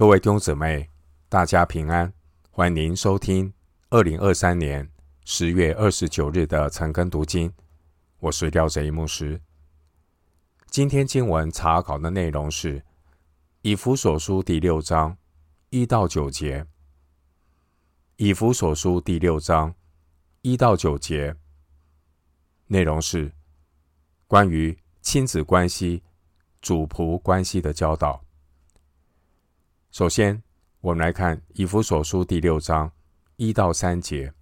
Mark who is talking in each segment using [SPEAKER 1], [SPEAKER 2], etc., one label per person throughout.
[SPEAKER 1] 各位弟兄姊妹，大家平安，欢迎收听二零二三年十月二十九日的晨更读经。我是廖哲一牧师。今天经文查考的内容是以弗所书第六章一到九节。以弗所书第六章一到九节内容是关于亲子关系、主仆关系的教导。首先，我们来看以弗所书第六章一到三节：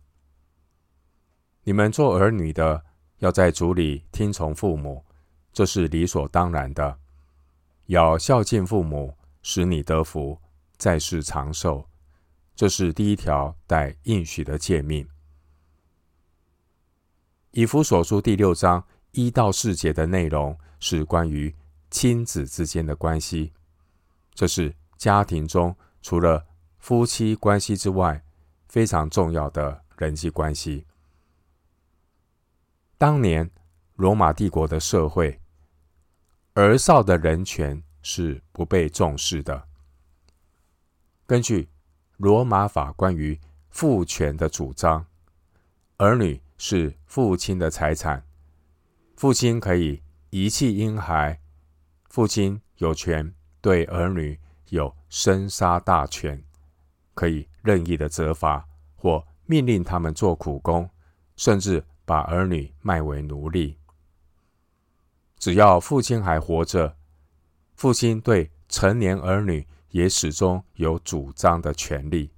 [SPEAKER 1] 你们做儿女的，要在主里听从父母，这是理所当然的；要孝敬父母，使你得福，在世长寿，这是第一条带应许的诫命。以弗所书第六章一到四节的内容是关于亲子之间的关系，这是。家庭中除了夫妻关系之外，非常重要的人际关系。当年罗马帝国的社会，儿少的人权是不被重视的。根据罗马法关于父权的主张，儿女是父亲的财产，父亲可以遗弃婴孩，父亲有权对儿女。有生杀大权，可以任意的责罚或命令他们做苦工，甚至把儿女卖为奴隶。只要父亲还活着，父亲对成年儿女也始终有主张的权利。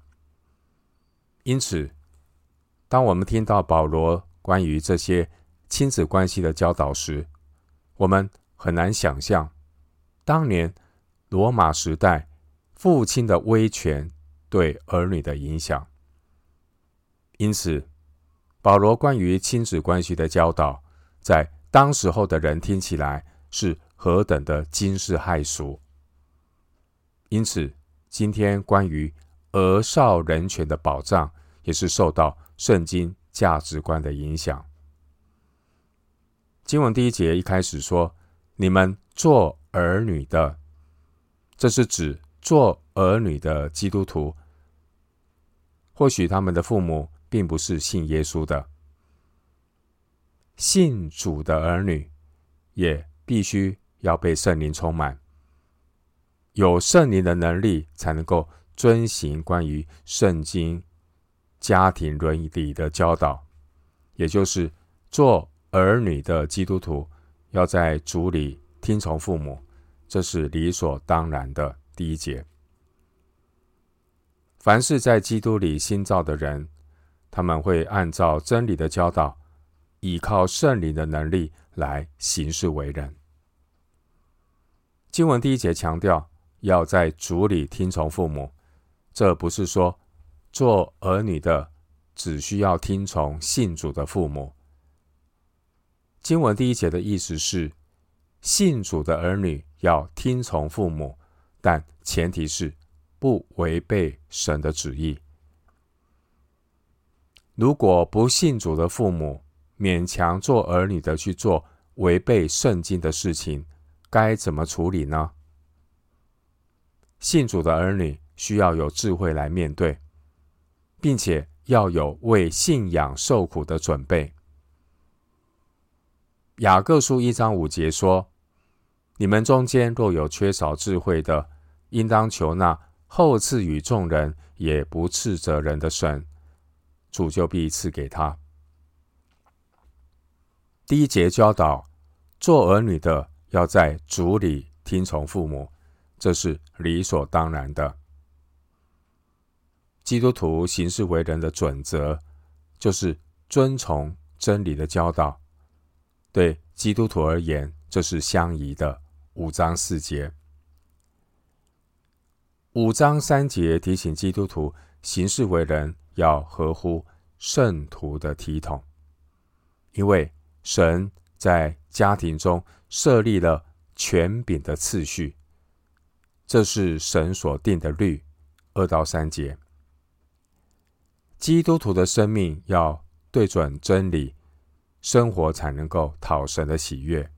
[SPEAKER 1] 因此，当我们听到保罗关于这些亲子关系的教导时，我们很难想象当年。罗马时代，父亲的威权对儿女的影响。因此，保罗关于亲子关系的教导，在当时候的人听起来是何等的惊世骇俗。因此，今天关于儿少人权的保障，也是受到圣经价值观的影响。经文第一节一开始说：“你们做儿女的。”这是指做儿女的基督徒，或许他们的父母并不是信耶稣的。信主的儿女也必须要被圣灵充满，有圣灵的能力，才能够遵行关于圣经家庭伦理的教导。也就是做儿女的基督徒要在主里听从父母。这是理所当然的。第一节，凡是在基督里新造的人，他们会按照真理的教导，依靠圣灵的能力来行事为人。经文第一节强调要在主里听从父母，这不是说做儿女的只需要听从信主的父母。经文第一节的意思是，信主的儿女。要听从父母，但前提是不违背神的旨意。如果不信主的父母勉强做儿女的去做违背圣经的事情，该怎么处理呢？信主的儿女需要有智慧来面对，并且要有为信仰受苦的准备。雅各书一章五节说。你们中间若有缺少智慧的，应当求那后赐与众人，也不斥责人的神，主就必赐给他。第一节教导，做儿女的要在主里听从父母，这是理所当然的。基督徒行事为人的准则，就是遵从真理的教导。对基督徒而言，这是相宜的。五章四节，五章三节提醒基督徒行事为人要合乎圣徒的体统，因为神在家庭中设立了权柄的次序，这是神所定的律。二到三节，基督徒的生命要对准真理，生活才能够讨神的喜悦。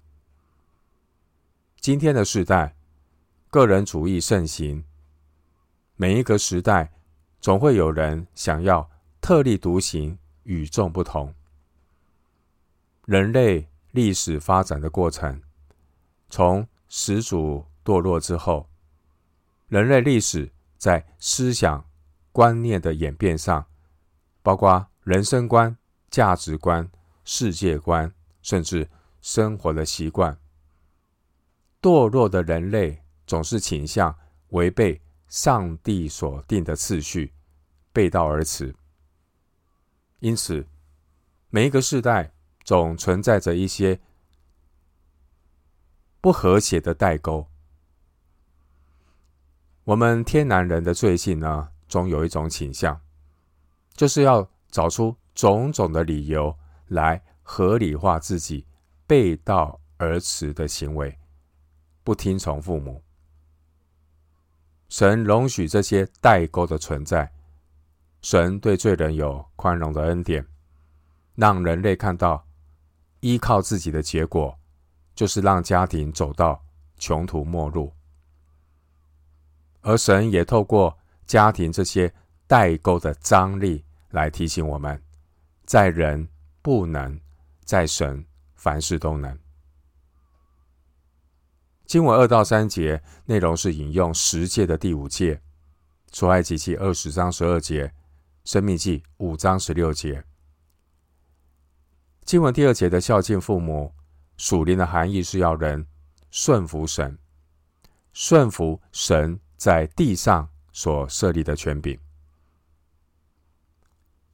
[SPEAKER 1] 今天的时代，个人主义盛行，每一个时代，总会有人想要特立独行、与众不同。人类历史发展的过程，从始祖堕落之后，人类历史在思想观念的演变上，包括人生观、价值观、世界观，甚至生活的习惯，堕落的人类总是倾向违背上帝所定的次序，背道而驰。因此，每一个世代总存在着一些不和谐的代沟。我们天南人的罪性呢，总有一种倾向，就是要找出种种的理由来合理化自己背道而驰的行为，不听从父母。神容许这些代沟的存在，神对罪人有宽容的恩典，让人类看到依靠自己的结果，就是让家庭走到穷途末路。而神也透过家庭这些代沟的张力来提醒我们，在人不能，在神凡事都能。经文二到三节内容是引用十诫的第五诫，出埃及记二十章十二节，生命记五章十六节。经文第二节的孝敬父母，属灵的含义是要人顺服神，顺服神。在地上所设立的权柄。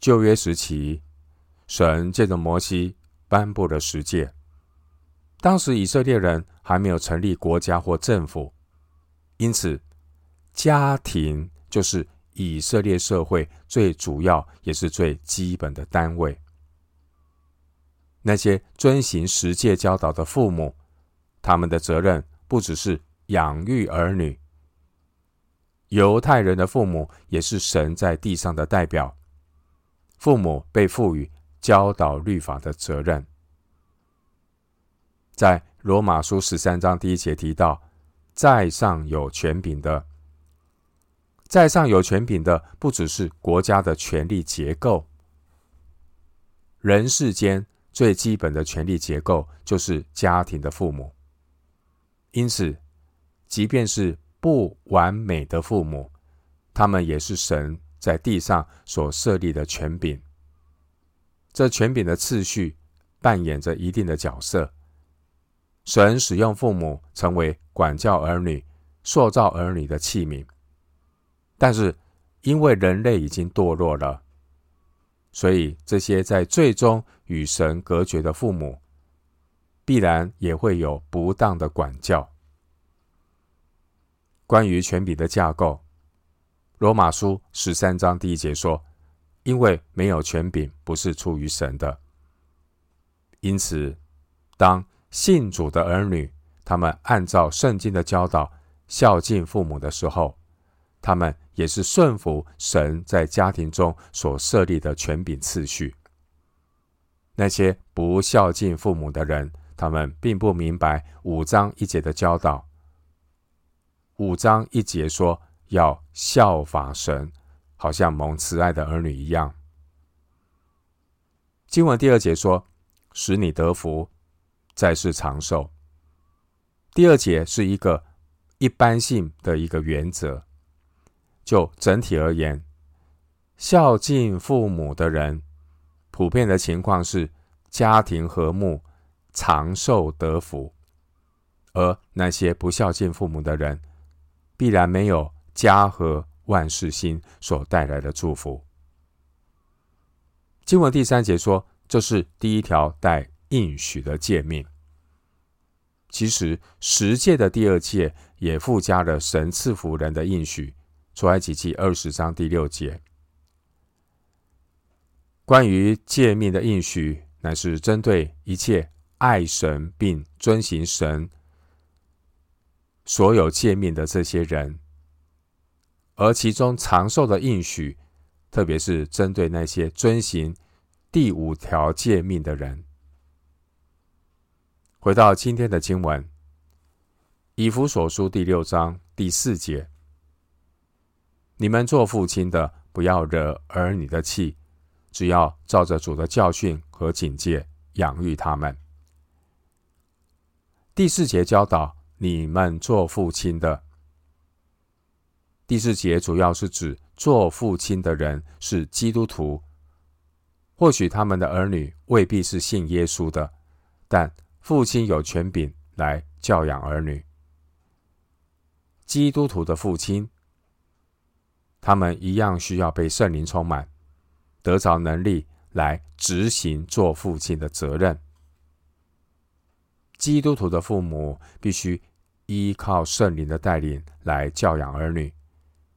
[SPEAKER 1] 旧约时期，神借着摩西颁布了十诫。当时以色列人还没有成立国家或政府，因此家庭就是以色列社会最主要也是最基本的单位。那些遵行十诫教导的父母，他们的责任不只是养育儿女。犹太人的父母也是神在地上的代表，父母被赋予教导律法的责任。在罗马书十三章第一节提到，在上有权柄的，在上有权柄的，不只是国家的权力结构，人世间最基本的权力结构就是家庭的父母。因此，即便是不完美的父母，他们也是神在地上所设立的权柄。这权柄的次序扮演着一定的角色。神使用父母成为管教儿女、塑造儿女的器皿。但是，因为人类已经堕落了，所以这些在最终与神隔绝的父母，必然也会有不当的管教。关于权柄的架构，《罗马书》十三章第一节说：“因为没有权柄不是出于神的。”因此，当信主的儿女他们按照圣经的教导孝敬父母的时候，他们也是顺服神在家庭中所设立的权柄次序。那些不孝敬父母的人，他们并不明白五章一节的教导。五章一节说要效法神，好像蒙慈爱的儿女一样。经文第二节说使你得福，在世长寿。第二节是一个一般性的一个原则，就整体而言，孝敬父母的人，普遍的情况是家庭和睦、长寿得福；而那些不孝敬父母的人，必然没有家和万事兴所带来的祝福。经文第三节说，这是第一条带应许的诫命。其实十诫的第二诫也附加了神赐福人的应许。出埃及记二十章第六节，关于诫命的应许，乃是针对一切爱神并遵行神。所有诫命的这些人，而其中长寿的应许，特别是针对那些遵行第五条诫命的人。回到今天的经文，以弗所书第六章第四节，你们做父亲的，不要惹儿女的气，只要照着主的教训和警戒养育他们。第四节教导你们做父亲的。第四节主要是指做父亲的人是基督徒，或许他们的儿女未必是信耶稣的，但父亲有权柄来教养儿女。基督徒的父亲，他们一样需要被圣灵充满，得着能力来执行做父亲的责任。基督徒的父母必须依靠圣灵的带领来教养儿女。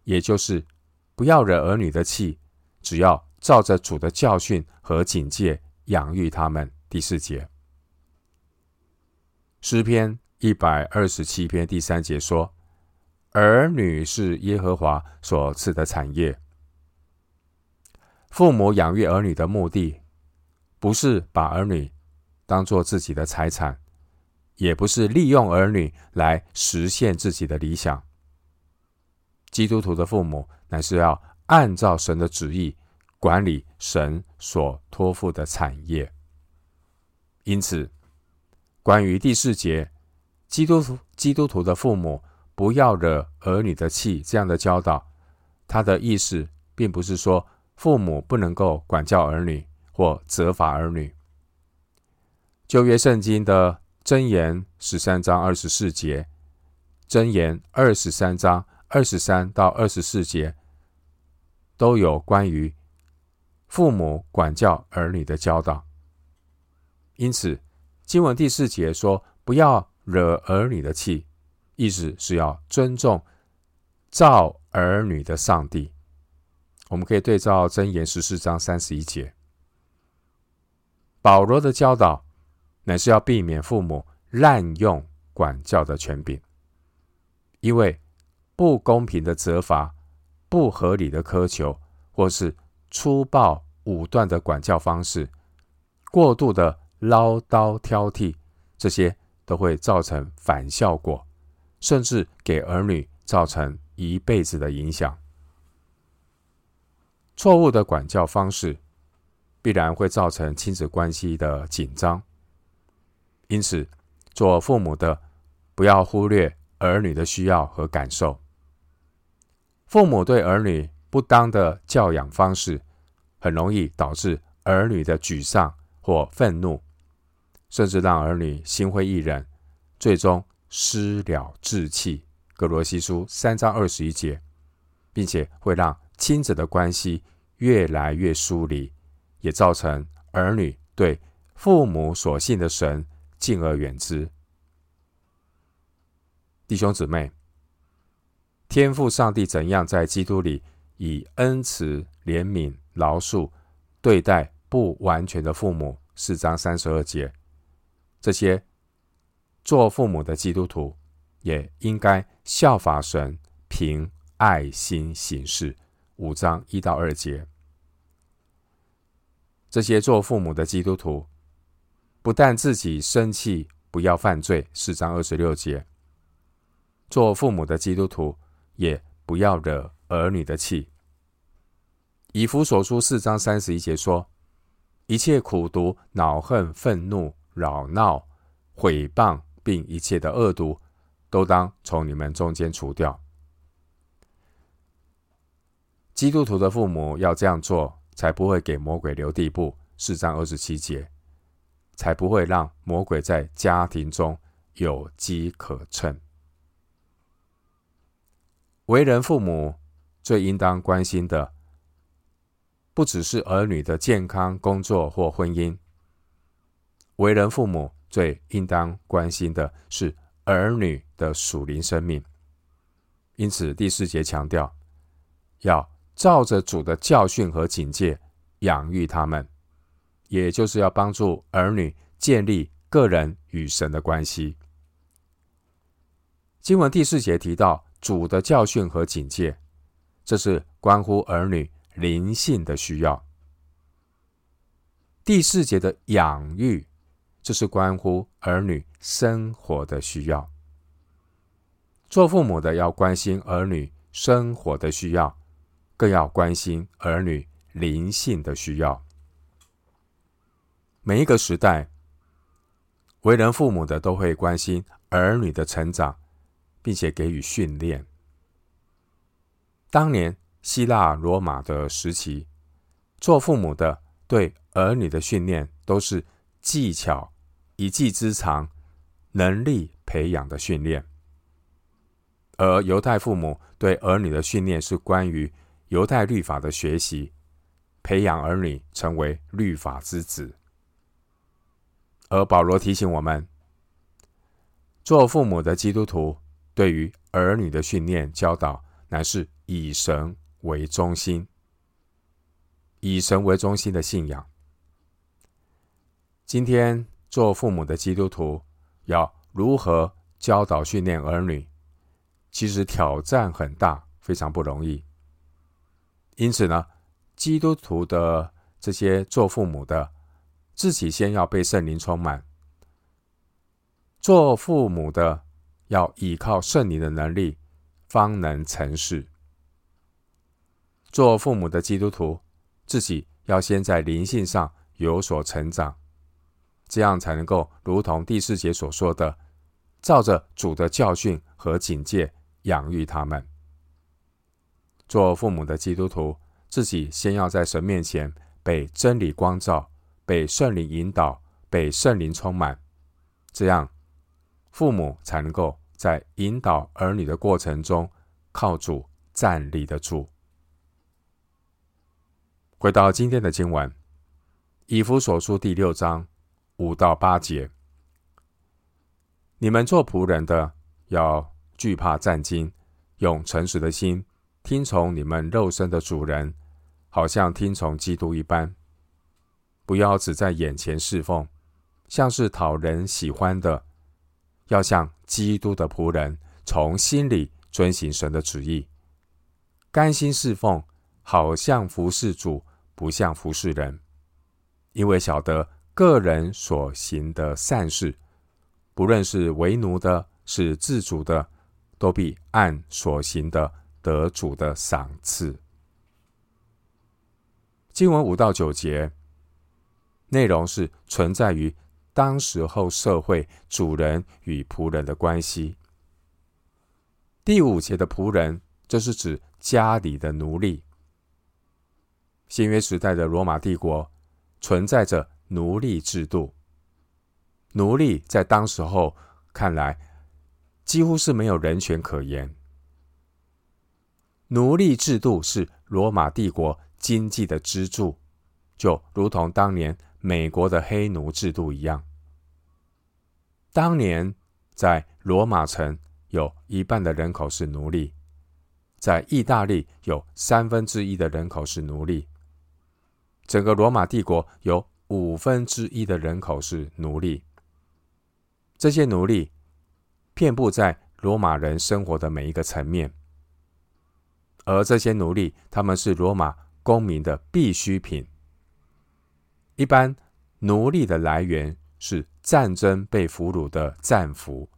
[SPEAKER 1] 也就是不要惹儿女的气，只要照着主的教训和警戒养育他们。第四节，诗篇一百二十七篇第三节说：“儿女是耶和华所赐的产业。”父母养育儿女的目的，不是把儿女当做自己的财产，也不是利用儿女来实现自己的理想。基督徒的父母乃是要按照神的旨意管理神所托付的产业。因此，关于第四节，基督基督徒的父母不要惹儿女的气这样的教导，他的意思并不是说父母不能够管教儿女或责罚儿女。旧约圣经的箴言十三章二十四节，箴言二十三章。二十三到二十四节都有关于父母管教儿女的教导，因此经文第四节说：“不要惹儿女的气”，意思是要尊重造儿女的上帝。我们可以对照箴言十四章三十一节，保罗的教导乃是要避免父母滥用管教的权柄，因为。不公平的责罚、不合理的苛求，或是粗暴武断的管教方式、过度的唠叨挑剔，这些都会造成反效果，甚至给儿女造成一辈子的影响。错误的管教方式必然会造成亲子关系的紧张，因此，做父母的不要忽略儿女的需要和感受。父母对儿女不当的教养方式，很容易导致儿女的沮丧或愤怒，甚至让儿女心灰意冷，最终失了志气。格罗西书三章二十一节，并且会让亲子的关系越来越疏离，也造成儿女对父母所信的神敬而远之。弟兄姊妹。天父上帝怎样在基督里以恩慈、怜悯、饶恕对待不完全的父母？四章三十二节，这些做父母的基督徒也应该效法神，凭爱心行事。五章一到二节，这些做父母的基督徒不但自己生气，不要犯罪。四章二十六节，做父母的基督徒。也不要惹儿女的气。以弗所书四章三十一节说：“一切苦毒、恼恨、愤怒、扰闹、毁谤，并一切的恶毒，都当从你们中间除掉。”基督徒的父母要这样做，才不会给魔鬼留地步。四章二十七节，才不会让魔鬼在家庭中有机可乘。为人父母最应当关心的，不只是儿女的健康、工作或婚姻。为人父母最应当关心的是儿女的属灵生命。因此，第四节强调，要照着主的教训和警戒养育他们，也就是要帮助儿女建立个人与神的关系。经文第四节提到。主的教训和警戒，这是关乎儿女灵性的需要。第四节的养育，这是关乎儿女生活的需要。做父母的要关心儿女生活的需要，更要关心儿女灵性的需要。每一个时代，为人父母的都会关心儿女的成长，并且给予训练。当年希腊罗马的时期，做父母的对儿女的训练都是技巧、一技之长、能力培养的训练；而犹太父母对儿女的训练是关于犹太律法的学习，培养儿女成为律法之子。而保罗提醒我们，做父母的基督徒对于儿女的训练教导，乃是以神为中心，以神为中心的信仰。今天做父母的基督徒要如何教导训练儿女，其实挑战很大，非常不容易。因此呢，基督徒的这些做父母的。自己先要被圣灵充满，做父母的要依靠圣灵的能力，方能成事。做父母的基督徒自己要先在灵性上有所成长，这样才能够如同第四节所说的，照着主的教训和警戒养育他们。做父母的基督徒自己先要在神面前被真理光照。被圣灵引导，被圣灵充满，这样父母才能够在引导儿女的过程中靠主站立得住。回到今天的经文，《以弗所书》第六章五到八节：你们做仆人的要惧怕战兢，用诚实的心听从你们肉身的主人，好像听从基督一般。不要只在眼前侍奉，像是讨人喜欢的，要像基督的仆人，从心里遵行神的旨意，甘心侍奉，好像服侍主，不像服侍人。因为晓得个人所行的善事，不论是为奴的，是自主的，都必按所行的得主的赏赐。经文五到九节。内容是存在于当时候社会主人与仆人的关系。第五节的仆人，就是指家里的奴隶。新约时代的罗马帝国存在着奴隶制度，奴隶在当时候看来几乎是没有人权可言。奴隶制度是罗马帝国经济的支柱，就如同当年。美国的黑奴制度一样，当年在罗马城有一半的人口是奴隶，在意大利有三分之一的人口是奴隶，整个罗马帝国有五分之一的人口是奴隶。这些奴隶遍布在罗马人生活的每一个层面，而这些奴隶他们是罗马公民的必需品。一般奴隶的来源是战争被俘虏的战俘，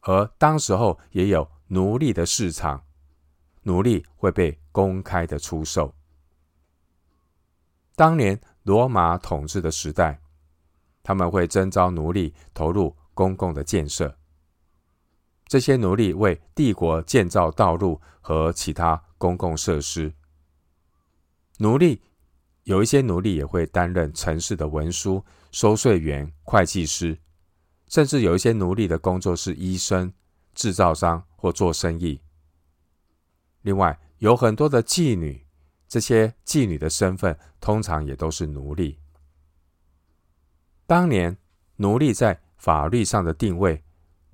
[SPEAKER 1] 而当时候也有奴隶的市场，奴隶会被公开的出售。当年罗马统治的时代，他们会征召奴隶投入公共的建设，这些奴隶为帝国建造道路和其他公共设施，奴隶。有一些奴隶也会担任城市的文书、收税员、会计师，甚至有一些奴隶的工作是医生、制造商或做生意。另外，有很多的妓女，这些妓女的身份通常也都是奴隶。当年奴隶在法律上的定位，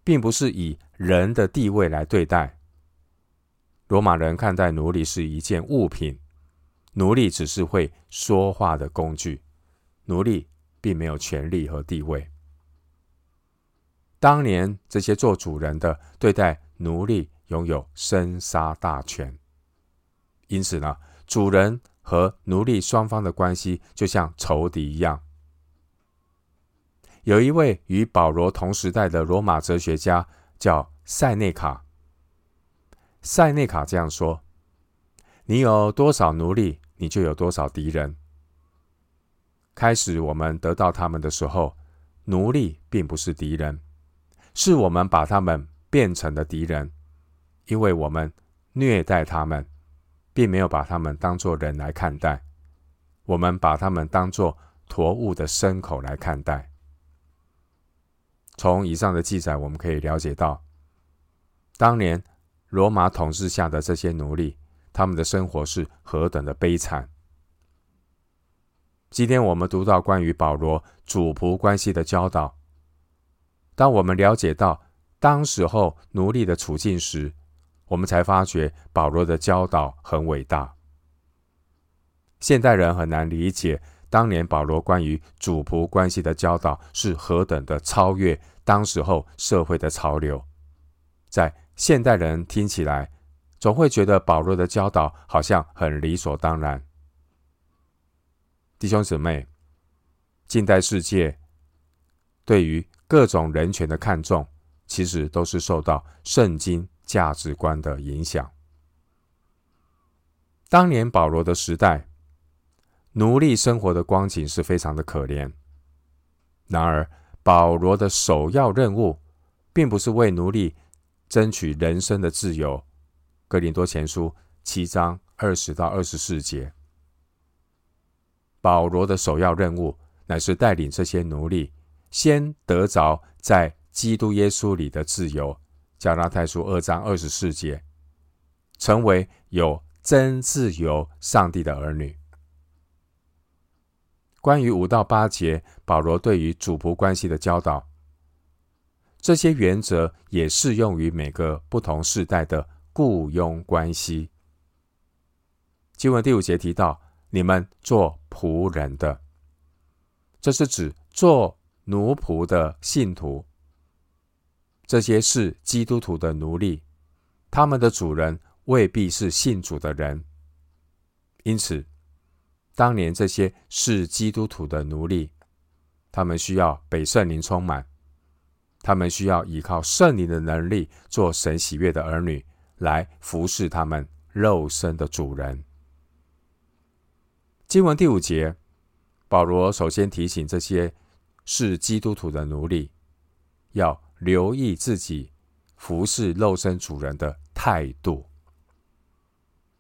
[SPEAKER 1] 并不是以人的地位来对待。罗马人看待奴隶是一件物品。奴隶只是会说话的工具，奴隶并没有权利和地位。当年这些做主人的对待奴隶拥有生杀大权，因此呢，主人和奴隶双方的关系就像仇敌一样。有一位与保罗同时代的罗马哲学家叫塞内卡，塞内卡这样说。你有多少奴隶，你就有多少敌人。开始我们得到他们的时候，奴隶并不是敌人，是我们把他们变成了敌人，因为我们虐待他们，并没有把他们当作人来看待，我们把他们当作驮物的牲口来看待。从以上的记载，我们可以了解到，当年罗马统治下的这些奴隶。他们的生活是何等的悲惨！今天我们读到关于保罗主仆关系的教导，当我们了解到当时候奴隶的处境时，我们才发觉保罗的教导很伟大。现代人很难理解当年保罗关于主仆关系的教导是何等的超越当时候社会的潮流，在现代人听起来。总会觉得保罗的教导好像很理所当然。弟兄姊妹，近代世界对于各种人权的看重，其实都是受到圣经价值观的影响。当年保罗的时代，奴隶生活的光景是非常的可怜。然而，保罗的首要任务，并不是为奴隶争取人生的自由。哥林多前书七章二十到二十四节，保罗的首要任务乃是带领这些奴隶先得着在基督耶稣里的自由。加拉太书二章二十四节，成为有真自由上帝的儿女。关于五到八节，保罗对于主仆关系的教导，这些原则也适用于每个不同世代的。雇佣关系，经文第五节提到，你们做仆人的，这是指做奴仆的信徒。这些是基督徒的奴隶，他们的主人未必是信主的人。因此，当年这些是基督徒的奴隶，他们需要被圣灵充满，他们需要依靠圣灵的能力，做神喜悦的儿女。来服侍他们肉身的主人。经文第五节，保罗首先提醒这些是基督徒的奴隶，要留意自己服侍肉身主人的态度。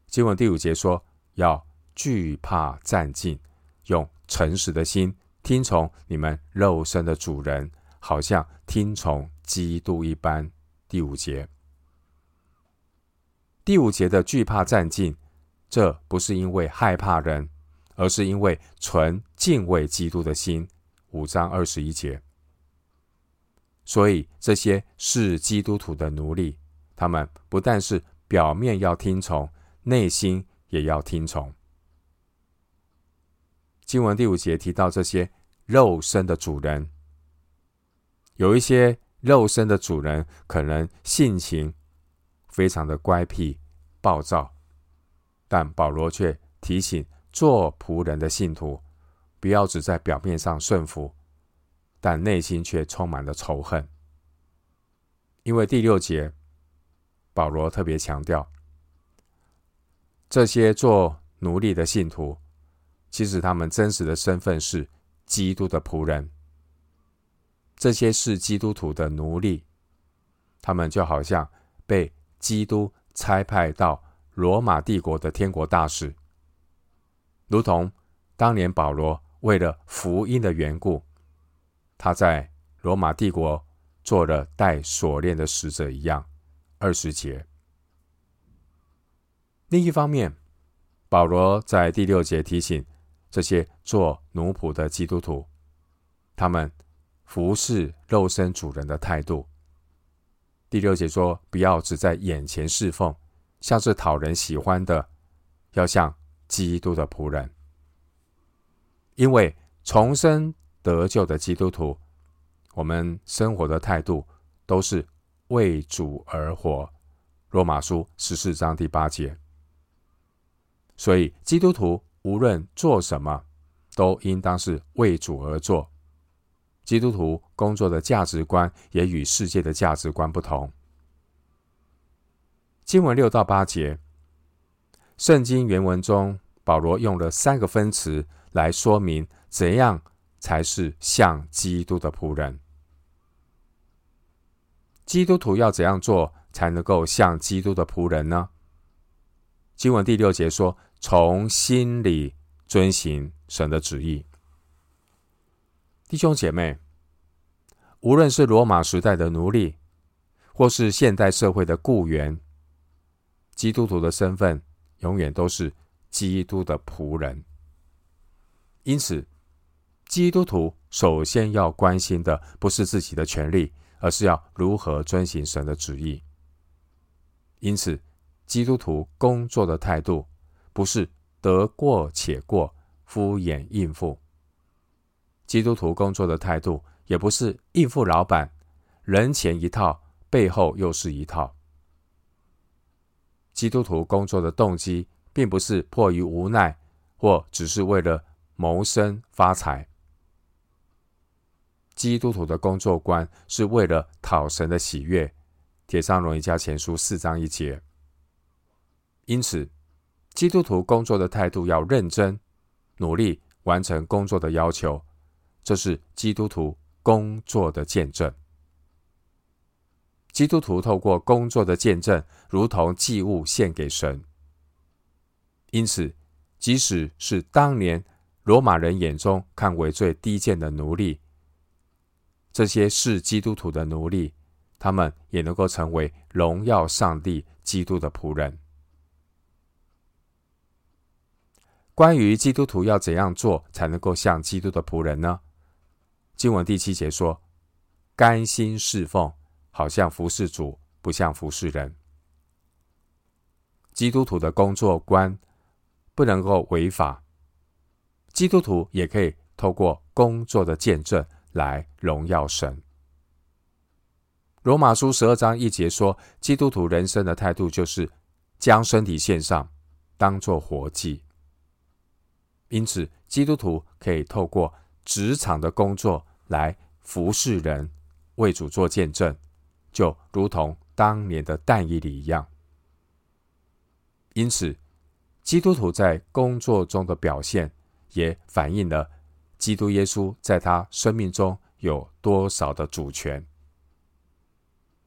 [SPEAKER 1] 经文第五节说，要惧怕战兢，用诚实的心听从你们肉身的主人，好像听从基督一般。第五节。第五节的惧怕战兢，这不是因为害怕人，而是因为存敬畏基督的心。五章二十一节。所以这些是基督徒的奴隶，他们不但是表面要听从，内心也要听从。经文第五节提到这些肉身的主人，有一些肉身的主人可能性情。非常的乖僻、暴躁，但保罗却提醒做仆人的信徒，不要只在表面上顺服，但内心却充满了仇恨。因为第六节，保罗特别强调，这些做奴隶的信徒，其实他们真实的身份是基督的仆人。这些是基督徒的奴隶，他们就好像被基督差派到罗马帝国的天国大使，如同当年保罗为了福音的缘故，他在罗马帝国做了带锁链的使者一样。二十节。另一方面，保罗在第六节提醒这些做奴仆的基督徒，他们服侍肉身主人的态度。第六节说：“不要只在眼前侍奉，像是讨人喜欢的，要像基督的仆人。因为重生得救的基督徒，我们生活的态度都是为主而活。”罗马书十四章第八节。所以，基督徒无论做什么，都应当是为主而做。基督徒工作的价值观也与世界的价值观不同。经文六到八节，圣经原文中，保罗用了三个分词来说明怎样才是像基督的仆人。基督徒要怎样做才能够像基督的仆人呢？经文第六节说：“从心里遵行神的旨意。”弟兄姐妹，无论是罗马时代的奴隶，或是现代社会的雇员，基督徒的身份永远都是基督的仆人。因此，基督徒首先要关心的不是自己的权利，而是要如何遵行神的旨意。因此，基督徒工作的态度不是得过且过、敷衍应付。基督徒工作的态度也不是应付老板，人前一套。背后又是一套。基督徒工作的动机，并不是迫于无奈，或只是为了谋生发财。基督徒的工作观是为了讨神的喜悦。帖撒罗尼迦前书四章一节。因此，基督徒工作的态度要认真，努力完成工作的要求。这是基督徒工作的见证。基督徒透过工作的见证，如同祭物献给神。因此，即使是当年罗马人眼中看为最低贱的奴隶，这些是基督徒的奴隶，他们也能够成为荣耀上帝基督的仆人。关于基督徒要怎样做才能够像基督的仆人呢？经文第七节说：“甘心侍奉。”好像服侍主，不像服侍人。基督徒的工作观不能够违法，基督徒也可以透过工作的见证来荣耀神。罗马书十二章一节说，基督徒人生的态度就是将身体献上，当作活祭。因此，基督徒可以透过职场的工作来服侍人，为主做见证。就如同当年的但以理一样，因此，基督徒在工作中的表现，也反映了基督耶稣在他生命中有多少的主权。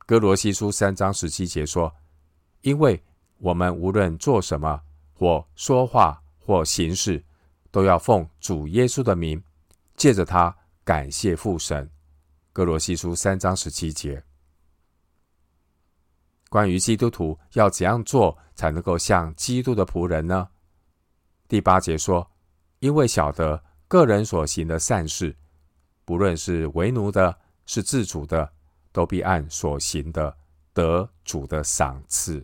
[SPEAKER 1] 哥罗西书三章十七节说：“因为我们无论做什么，或说话，或行事，都要奉主耶稣的名，借着他感谢父神。”哥罗西书三章十七节。关于基督徒要怎样做才能够像基督的仆人呢？第八节说：“因为晓得个人所行的善事，不论是为奴的，是自主的，都必按所行的得主的赏赐。”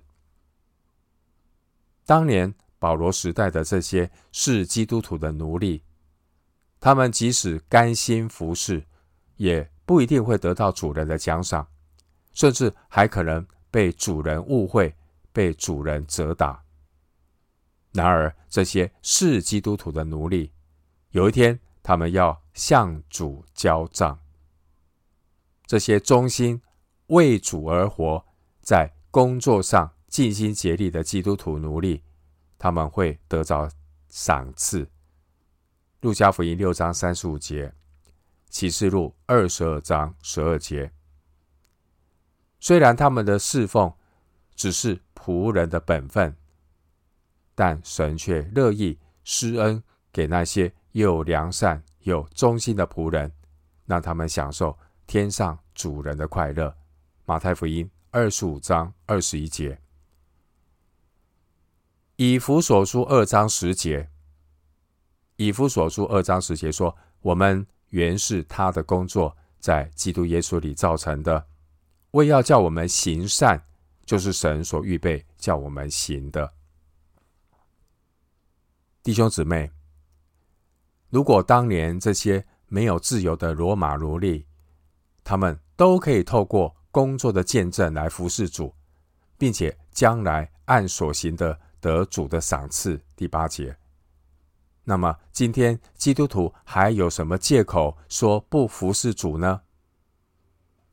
[SPEAKER 1] 当年保罗时代的这些是基督徒的奴隶，他们即使甘心服侍，也不一定会得到主人的奖赏，甚至还可能。被主人误会，被主人责打。然而，这些是基督徒的奴隶，有一天他们要向主交账。这些忠心为主而活，在工作上尽心竭力的基督徒奴隶，他们会得着赏赐。路加福音六章三十五节，启示录二十二章十二节。虽然他们的侍奉只是仆人的本分，但神却乐意施恩给那些又良善又忠心的仆人，让他们享受天上主人的快乐。马太福音二十五章二十一节，以弗所书二章十节，以弗所书二章十节说：“我们原是他的工作，在基督耶稣里造成的。”为要叫我们行善，就是神所预备叫我们行的。弟兄姊妹，如果当年这些没有自由的罗马奴隶，他们都可以透过工作的见证来服侍主，并且将来按所行的得主的赏赐。第八节，那么今天基督徒还有什么借口说不服侍主呢？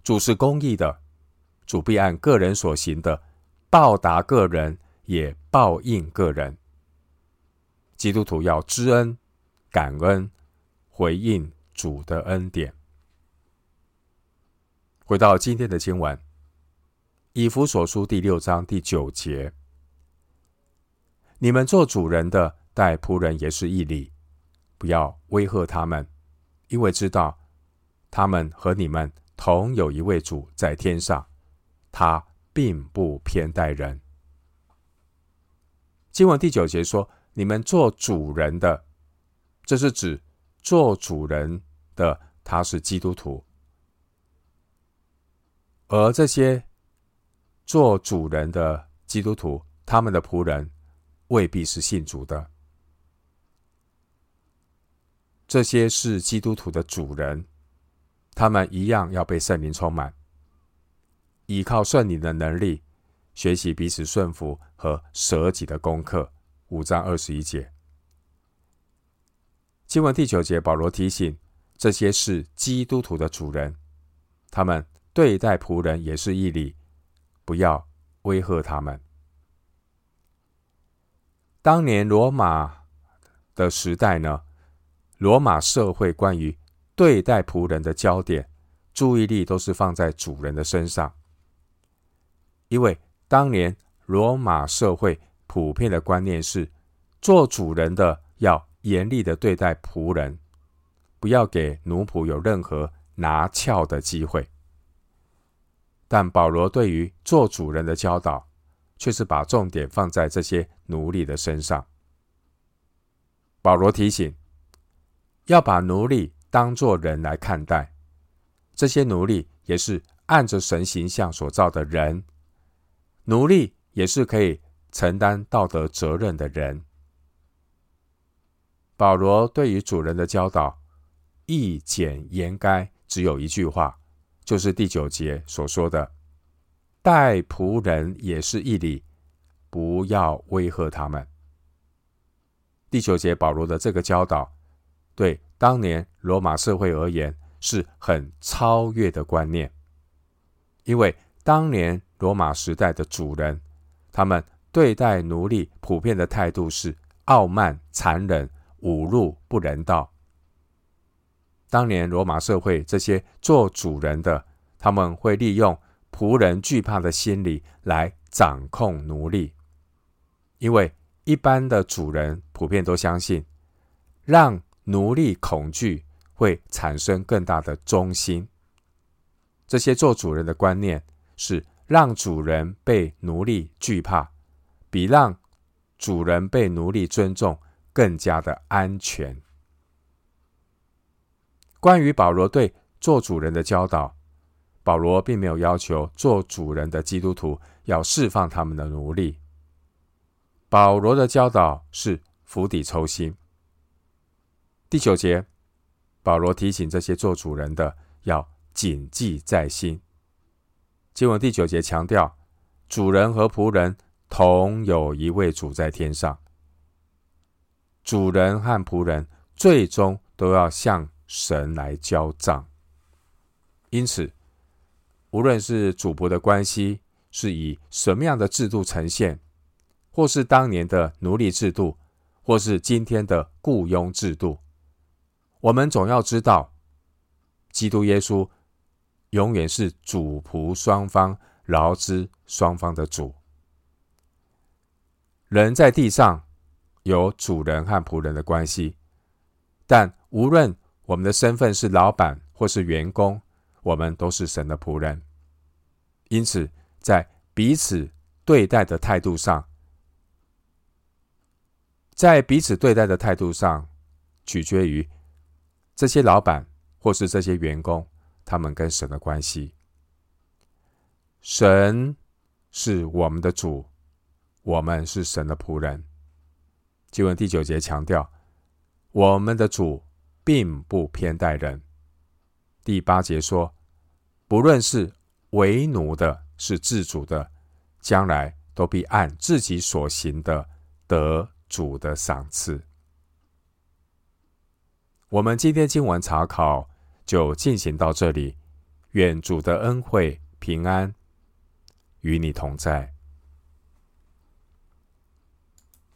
[SPEAKER 1] 主是公义的。主必按个人所行的报答个人，也报应个人。基督徒要知恩、感恩，回应主的恩典。回到今天的经文，《以弗所书》第六章第九节：你们做主人的，待仆人也是义理，不要威吓他们，因为知道他们和你们同有一位主在天上，他并不偏待人。经文第九节说：“你们做主人的，这是指做主人的，他是基督徒。”而这些做主人的基督徒，他们的仆人未必是信主的。这些是基督徒的主人，他们一样要被圣灵充满，依靠圣灵的能力，学习彼此顺服和舍己的功课。五章二十一节，经文第九节，保罗提醒这些是基督徒的主人，他们。对待仆人也是义理，不要威吓他们。当年罗马的时代呢，罗马社会关于对待仆人的焦点、注意力都是放在主人的身上，因为当年罗马社会普遍的观念是，做主人的要严厉的对待仆人，不要给奴仆有任何拿翘的机会。但保罗对于做主人的教导，却是把重点放在这些奴隶的身上。保罗提醒，要把奴隶当作人来看待，这些奴隶也是按着神形象所造的人，奴隶也是可以承担道德责任的人。保罗对于主人的教导，一简言赅，只有一句话。就是第九节所说的，待仆人也是义理，不要威吓他们。第九节保罗的这个教导，对当年罗马社会而言是很超越的观念，因为当年罗马时代的主人，他们对待奴隶普遍的态度是傲慢、残忍、五路、不人道。当年罗马社会这些做主人的，他们会利用仆人惧怕的心理来掌控奴隶，因为一般的主人普遍都相信，让奴隶恐惧会产生更大的忠心。这些做主人的观念是让主人被奴隶惧怕，比让主人被奴隶尊重更加的安全。关于保罗对做主人的教导，保罗并没有要求做主人的基督徒要释放他们的奴隶。保罗的教导是釜底抽薪。第九节，保罗提醒这些做主人的要谨记在心。经文第九节强调，主人和仆人同有一位主在天上。主人和仆人最终都要向神来交账，因此，无论是主仆的关系是以什么样的制度呈现，或是当年的奴隶制度，或是今天的雇佣制度，我们总要知道，基督耶稣永远是主仆双方、劳资双方的主。人在地上有主人和仆人的关系，但无论我们的身份是老板或是员工，我们都是神的仆人。因此，在彼此对待的态度上，在彼此对待的态度上，取决于这些老板或是这些员工，他们跟神的关系。神是我们的主，我们是神的仆人。经文第九节强调，我们的主。并不偏待人。第八节说，不论是为奴的，是自主的，将来都必按自己所行的得主的赏赐。我们今天经文查考就进行到这里，愿主的恩惠平安与你同在。